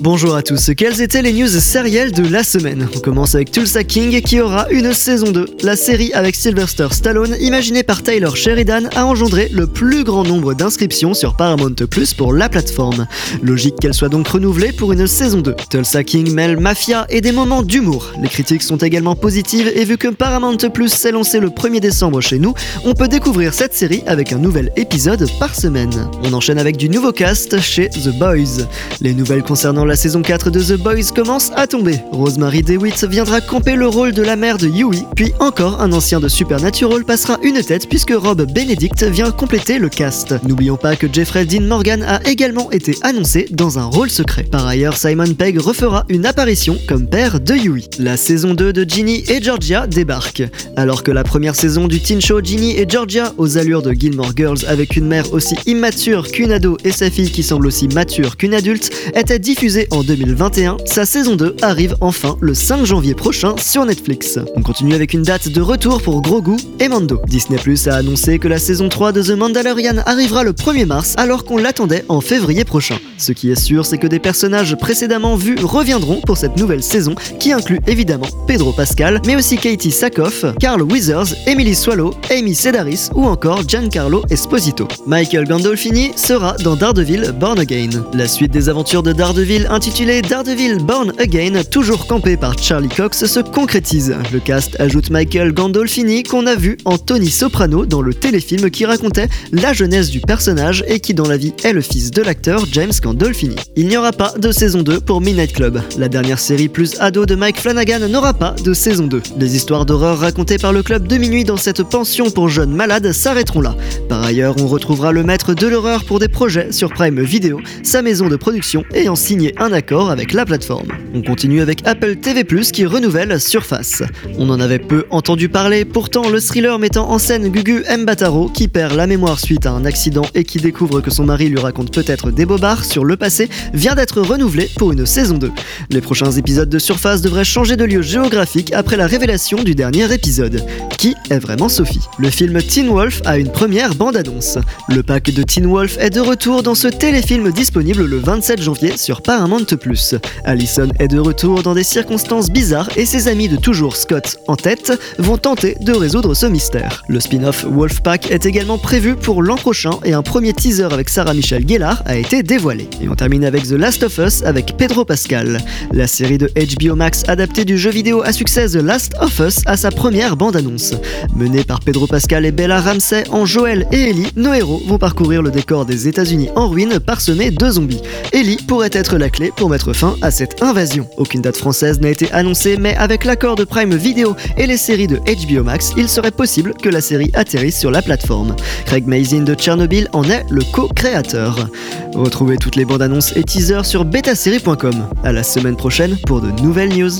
Bonjour à tous, quelles étaient les news sérielles de la semaine On commence avec Tulsa King qui aura une saison 2. La série avec Sylvester Stallone, imaginée par Taylor Sheridan, a engendré le plus grand nombre d'inscriptions sur Paramount Plus pour la plateforme. Logique qu'elle soit donc renouvelée pour une saison 2. Tulsa King mêle mafia et des moments d'humour. Les critiques sont également positives et vu que Paramount Plus s'est lancé le 1er décembre chez nous, on peut découvrir cette série avec un nouvel épisode par semaine. On enchaîne avec du nouveau cast chez The Boys. Les nouvelles concernant la saison 4 de The Boys commence à tomber. Rosemary DeWitt viendra camper le rôle de la mère de Yui, puis encore un ancien de Supernatural passera une tête puisque Rob Benedict vient compléter le cast. N'oublions pas que Jeffrey Dean Morgan a également été annoncé dans un rôle secret. Par ailleurs, Simon Pegg refera une apparition comme père de Yui. La saison 2 de Ginny et Georgia débarque. Alors que la première saison du teen show Ginny et Georgia, aux allures de Gilmore Girls avec une mère aussi immature qu'une ado et sa fille qui semble aussi mature qu'une adulte, était diffusée en 2021, sa saison 2 arrive enfin le 5 janvier prochain sur Netflix. On continue avec une date de retour pour Grogu et Mando. Disney Plus a annoncé que la saison 3 de The Mandalorian arrivera le 1er mars alors qu'on l'attendait en février prochain. Ce qui est sûr, c'est que des personnages précédemment vus reviendront pour cette nouvelle saison qui inclut évidemment Pedro Pascal, mais aussi Katie Sackhoff, Carl Withers, Emily Swallow, Amy Sedaris ou encore Giancarlo Esposito. Michael Gandolfini sera dans Daredevil Born Again. La suite des aventures de Daredevil intitulé Daredevil Born Again, toujours campé par Charlie Cox, se concrétise. Le cast ajoute Michael Gandolfini qu'on a vu en Tony Soprano dans le téléfilm qui racontait la jeunesse du personnage et qui dans la vie est le fils de l'acteur James Gandolfini. Il n'y aura pas de saison 2 pour Midnight Club. La dernière série plus ado de Mike Flanagan n'aura pas de saison 2. Les histoires d'horreur racontées par le club de minuit dans cette pension pour jeunes malades s'arrêteront là. Par ailleurs, on retrouvera le maître de l'horreur pour des projets sur Prime Video, sa maison de production ayant signé un accord avec la plateforme. On continue avec Apple TV+, qui renouvelle Surface. On en avait peu entendu parler, pourtant le thriller mettant en scène Gugu Mbataro, qui perd la mémoire suite à un accident et qui découvre que son mari lui raconte peut-être des bobards sur le passé, vient d'être renouvelé pour une saison 2. Les prochains épisodes de Surface devraient changer de lieu géographique après la révélation du dernier épisode. Qui est vraiment Sophie? Le film Teen Wolf a une première bande-annonce. Le pack de Teen Wolf est de retour dans ce téléfilm disponible le 27 janvier sur Paramount Plus. Allison est de retour dans des circonstances bizarres et ses amis de toujours Scott en tête vont tenter de résoudre ce mystère. Le spin-off Wolfpack est également prévu pour l'an prochain et un premier teaser avec Sarah Michelle Gellar a été dévoilé. Et on termine avec The Last of Us avec Pedro Pascal. La série de HBO Max adaptée du jeu vidéo à succès The Last of Us a sa première bande-annonce. Menée par Pedro Pascal et Bella Ramsey en Joel et Ellie, nos héros vont parcourir le décor des États-Unis en ruine parsemé de zombies. Ellie pourrait être clé pour mettre fin à cette invasion. Aucune date française n'a été annoncée, mais avec l'accord de Prime Video et les séries de HBO Max, il serait possible que la série atterrisse sur la plateforme. Craig Mazin de Tchernobyl en est le co-créateur. Retrouvez toutes les bandes annonces et teasers sur betasérie.com. À la semaine prochaine pour de nouvelles news.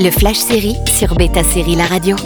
Le Flash Série sur Beta Série La Radio.